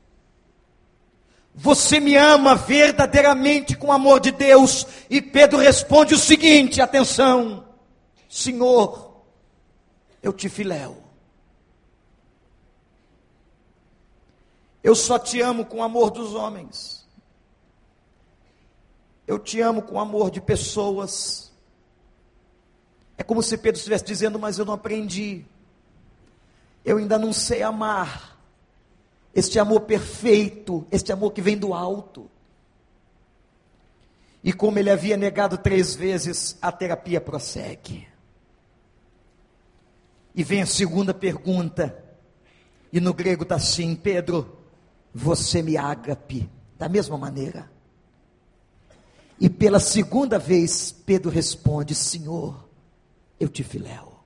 Você me ama verdadeiramente com o amor de Deus. E Pedro responde o seguinte: atenção, Senhor, eu te filéu. Eu só te amo com o amor dos homens. Eu te amo com o amor de pessoas é como se Pedro estivesse dizendo, mas eu não aprendi. Eu ainda não sei amar. Este amor perfeito, este amor que vem do alto. E como ele havia negado três vezes, a terapia prossegue. E vem a segunda pergunta. E no grego está assim: Pedro, você me ágape. Da mesma maneira. E pela segunda vez, Pedro responde: Senhor, eu te filéu.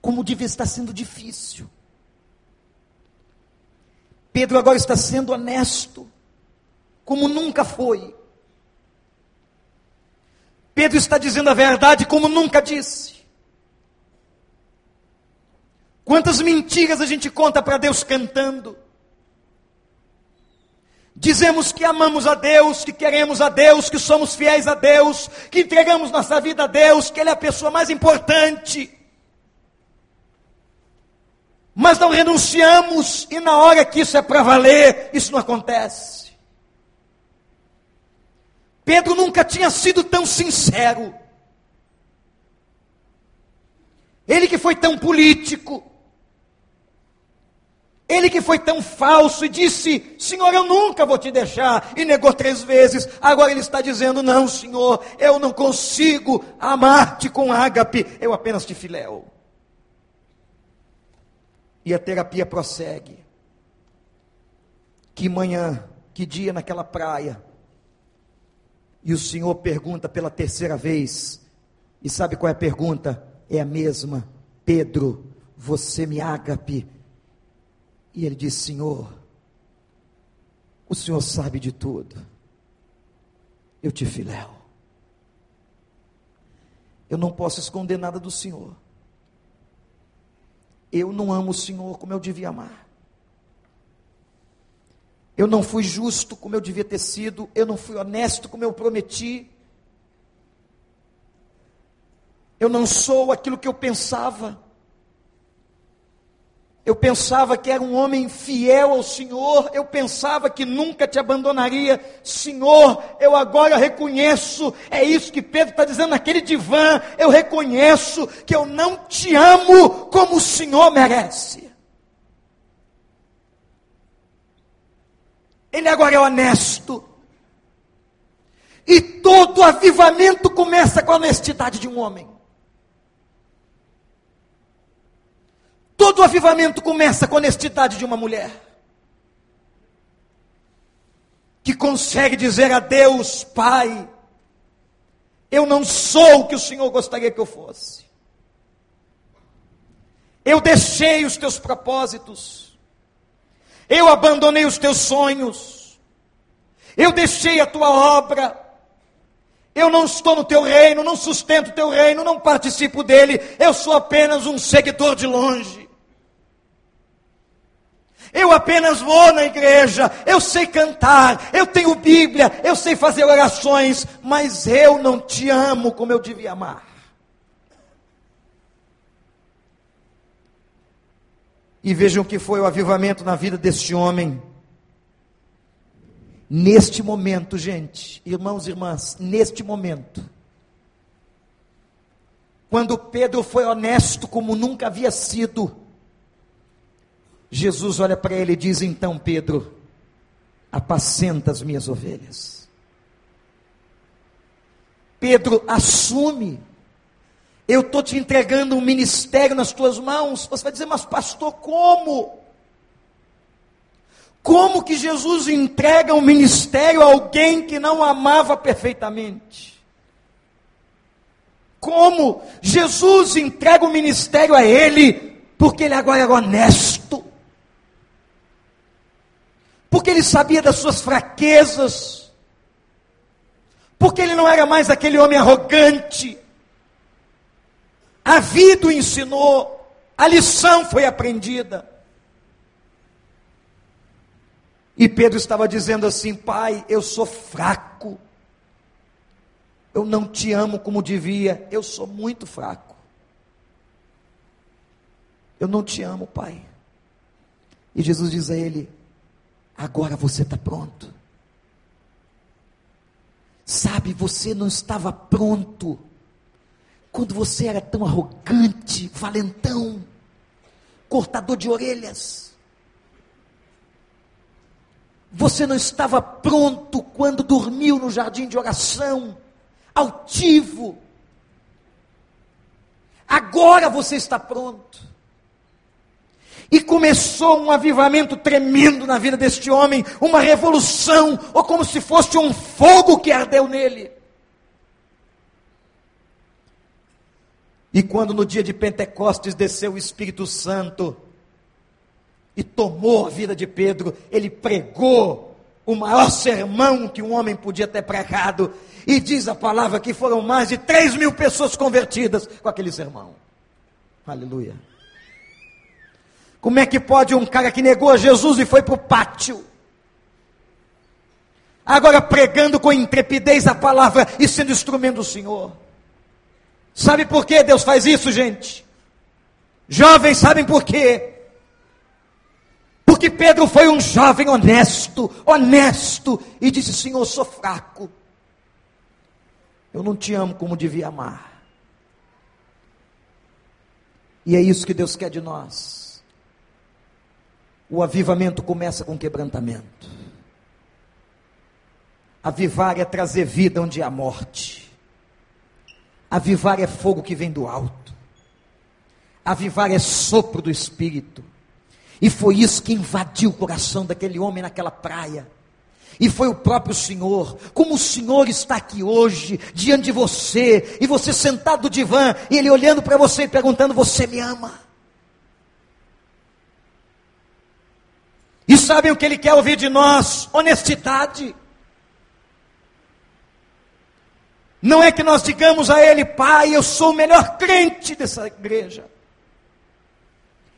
Como devia estar sendo difícil. Pedro agora está sendo honesto, como nunca foi. Pedro está dizendo a verdade como nunca disse. Quantas mentiras a gente conta para Deus cantando? Dizemos que amamos a Deus, que queremos a Deus, que somos fiéis a Deus, que entregamos nossa vida a Deus, que Ele é a pessoa mais importante. Mas não renunciamos, e na hora que isso é para valer, isso não acontece. Pedro nunca tinha sido tão sincero. Ele que foi tão político, ele que foi tão falso e disse: Senhor, eu nunca vou te deixar, e negou três vezes. Agora ele está dizendo: Não, Senhor, eu não consigo amar-te com ágape, eu apenas te filéu. E a terapia prossegue. Que manhã, que dia naquela praia. E o Senhor pergunta pela terceira vez. E sabe qual é a pergunta? É a mesma. Pedro, você me ágape e ele disse: Senhor, o Senhor sabe de tudo, eu te filéu. Eu não posso esconder nada do Senhor. Eu não amo o Senhor como eu devia amar. Eu não fui justo como eu devia ter sido. Eu não fui honesto como eu prometi. Eu não sou aquilo que eu pensava. Eu pensava que era um homem fiel ao Senhor, eu pensava que nunca te abandonaria. Senhor, eu agora reconheço, é isso que Pedro está dizendo naquele divã, eu reconheço que eu não te amo como o Senhor merece. Ele agora é honesto. E todo avivamento começa com a honestidade de um homem. Todo avivamento começa com a honestidade de uma mulher. Que consegue dizer a Deus, Pai, eu não sou o que o Senhor gostaria que eu fosse. Eu deixei os teus propósitos. Eu abandonei os teus sonhos. Eu deixei a tua obra. Eu não estou no teu reino, não sustento o teu reino, não participo dele. Eu sou apenas um seguidor de longe. Eu apenas vou na igreja, eu sei cantar, eu tenho Bíblia, eu sei fazer orações, mas eu não te amo como eu devia amar. E vejam que foi o avivamento na vida deste homem. Neste momento, gente, irmãos e irmãs, neste momento, quando Pedro foi honesto como nunca havia sido, Jesus olha para ele e diz: Então, Pedro, apacenta as minhas ovelhas. Pedro assume. Eu estou te entregando um ministério nas tuas mãos. Você vai dizer, mas pastor, como? Como que Jesus entrega um ministério a alguém que não amava perfeitamente? Como Jesus entrega o um ministério a ele, porque ele agora é honesto? Porque ele sabia das suas fraquezas, porque ele não era mais aquele homem arrogante. A vida o ensinou, a lição foi aprendida. E Pedro estava dizendo assim: Pai, eu sou fraco, eu não te amo como devia, eu sou muito fraco. Eu não te amo, Pai. E Jesus diz a ele: Agora você está pronto. Sabe, você não estava pronto quando você era tão arrogante, valentão, cortador de orelhas. Você não estava pronto quando dormiu no jardim de oração, altivo. Agora você está pronto. E começou um avivamento tremendo na vida deste homem, uma revolução, ou como se fosse um fogo que ardeu nele. E quando no dia de Pentecostes desceu o Espírito Santo e tomou a vida de Pedro, ele pregou o maior sermão que um homem podia ter pregado. E diz a palavra que foram mais de 3 mil pessoas convertidas com aquele sermão. Aleluia. Como é que pode um cara que negou a Jesus e foi para o pátio? Agora pregando com intrepidez a palavra e sendo instrumento do Senhor. Sabe por que Deus faz isso, gente? Jovens sabem por quê? Porque Pedro foi um jovem honesto, honesto, e disse: Senhor, eu sou fraco. Eu não te amo como devia amar. E é isso que Deus quer de nós. O avivamento começa com quebrantamento. Avivar é trazer vida onde há morte. Avivar é fogo que vem do alto. Avivar é sopro do Espírito. E foi isso que invadiu o coração daquele homem naquela praia. E foi o próprio Senhor, como o Senhor está aqui hoje, diante de você, e você sentado no divã, e Ele olhando para você e perguntando: Você me ama? E sabem o que Ele quer ouvir de nós? Honestidade. Não é que nós digamos a Ele, Pai, eu sou o melhor crente dessa igreja.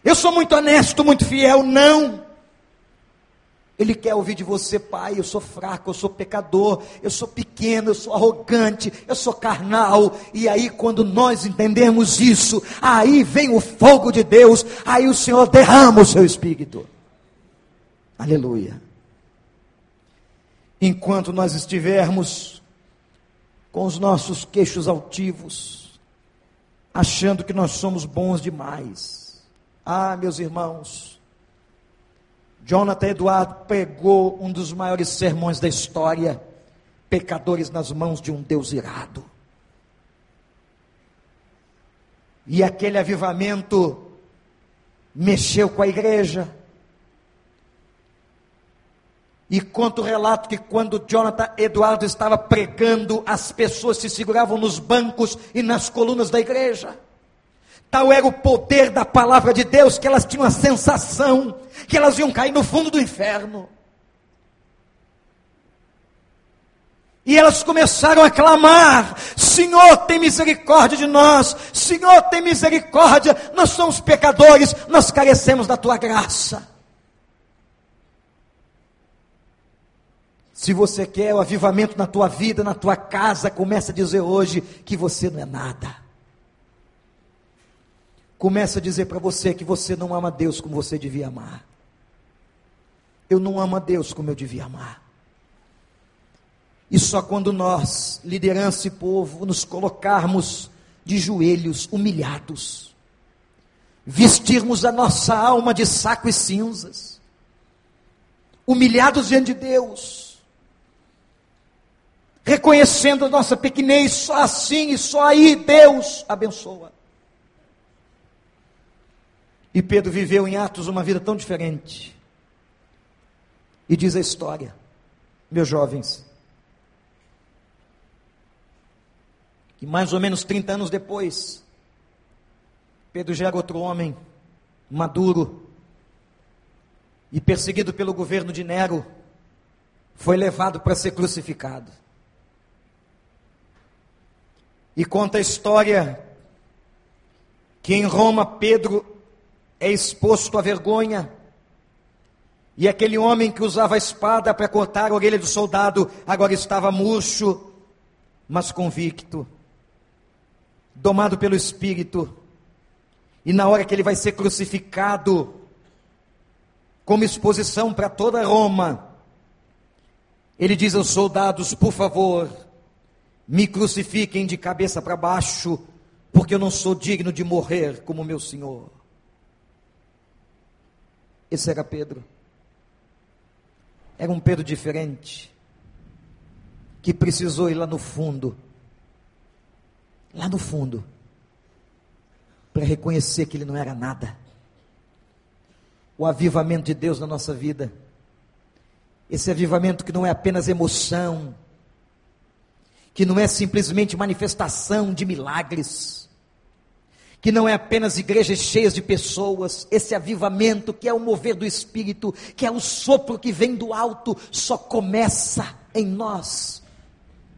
Eu sou muito honesto, muito fiel. Não. Ele quer ouvir de você, pai. Eu sou fraco, eu sou pecador, eu sou pequeno, eu sou arrogante, eu sou carnal. E aí, quando nós entendemos isso, aí vem o fogo de Deus, aí o Senhor derrama o seu espírito. Aleluia. Enquanto nós estivermos com os nossos queixos altivos, achando que nós somos bons demais, ah, meus irmãos, Jonathan Eduardo pegou um dos maiores sermões da história, pecadores nas mãos de um Deus irado. E aquele avivamento mexeu com a igreja. E conta o relato que quando Jonathan Eduardo estava pregando, as pessoas se seguravam nos bancos e nas colunas da igreja. Tal era o poder da palavra de Deus que elas tinham a sensação que elas iam cair no fundo do inferno. E elas começaram a clamar: Senhor, tem misericórdia de nós, Senhor, tem misericórdia, nós somos pecadores, nós carecemos da tua graça. Se você quer o avivamento na tua vida, na tua casa, comece a dizer hoje que você não é nada começa a dizer para você que você não ama Deus como você devia amar. Eu não amo a Deus como eu devia amar. E só quando nós, liderança e povo, nos colocarmos de joelhos, humilhados, vestirmos a nossa alma de saco e cinzas, humilhados diante de Deus, reconhecendo a nossa pequenez, só assim e só aí Deus abençoa. E Pedro viveu em Atos uma vida tão diferente. E diz a história, meus jovens, que mais ou menos 30 anos depois, Pedro já era outro homem, maduro, e perseguido pelo governo de Nero, foi levado para ser crucificado. E conta a história que em Roma Pedro é exposto à vergonha. E aquele homem que usava a espada para cortar a orelha do soldado, agora estava murcho, mas convicto, domado pelo Espírito. E na hora que ele vai ser crucificado, como exposição para toda Roma, ele diz aos soldados: por favor, me crucifiquem de cabeça para baixo, porque eu não sou digno de morrer como meu Senhor. Esse era Pedro. Era um Pedro diferente, que precisou ir lá no fundo, lá no fundo, para reconhecer que ele não era nada. O avivamento de Deus na nossa vida, esse avivamento que não é apenas emoção, que não é simplesmente manifestação de milagres, que não é apenas igrejas cheias de pessoas, esse avivamento que é o mover do Espírito, que é o sopro que vem do alto, só começa em nós,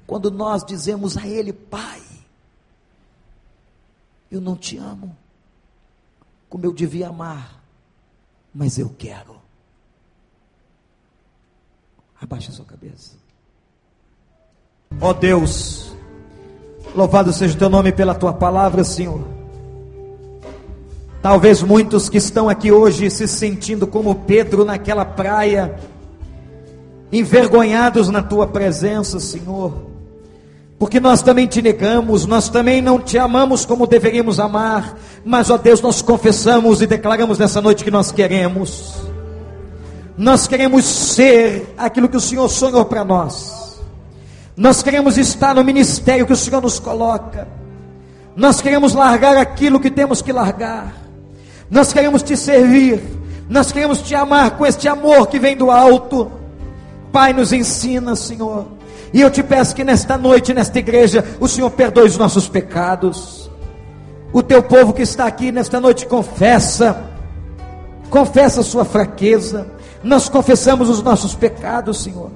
quando nós dizemos a Ele, Pai, eu não te amo como eu devia amar, mas eu quero. Abaixa sua cabeça. Ó oh Deus, louvado seja o teu nome pela tua palavra, Senhor. Talvez muitos que estão aqui hoje se sentindo como Pedro naquela praia, envergonhados na tua presença, Senhor porque nós também te negamos, nós também não te amamos como deveríamos amar, mas ó Deus, nós confessamos e declaramos nessa noite que nós queremos. Nós queremos ser aquilo que o Senhor sonhou para nós. Nós queremos estar no ministério que o Senhor nos coloca. Nós queremos largar aquilo que temos que largar. Nós queremos te servir. Nós queremos te amar com este amor que vem do alto. Pai, nos ensina, Senhor e eu te peço que nesta noite, nesta igreja, o Senhor perdoe os nossos pecados. O teu povo que está aqui nesta noite confessa, confessa a sua fraqueza. Nós confessamos os nossos pecados, Senhor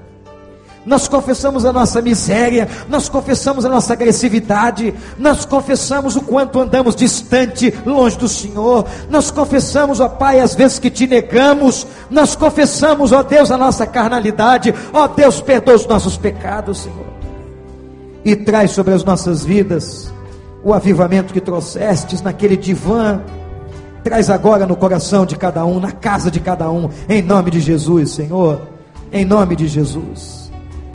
nós confessamos a nossa miséria, nós confessamos a nossa agressividade, nós confessamos o quanto andamos distante, longe do Senhor, nós confessamos, ó Pai, as vezes que te negamos, nós confessamos, ó Deus, a nossa carnalidade, ó Deus, perdoa os nossos pecados, Senhor, e traz sobre as nossas vidas o avivamento que trouxestes naquele divã, traz agora no coração de cada um, na casa de cada um, em nome de Jesus, Senhor, em nome de Jesus.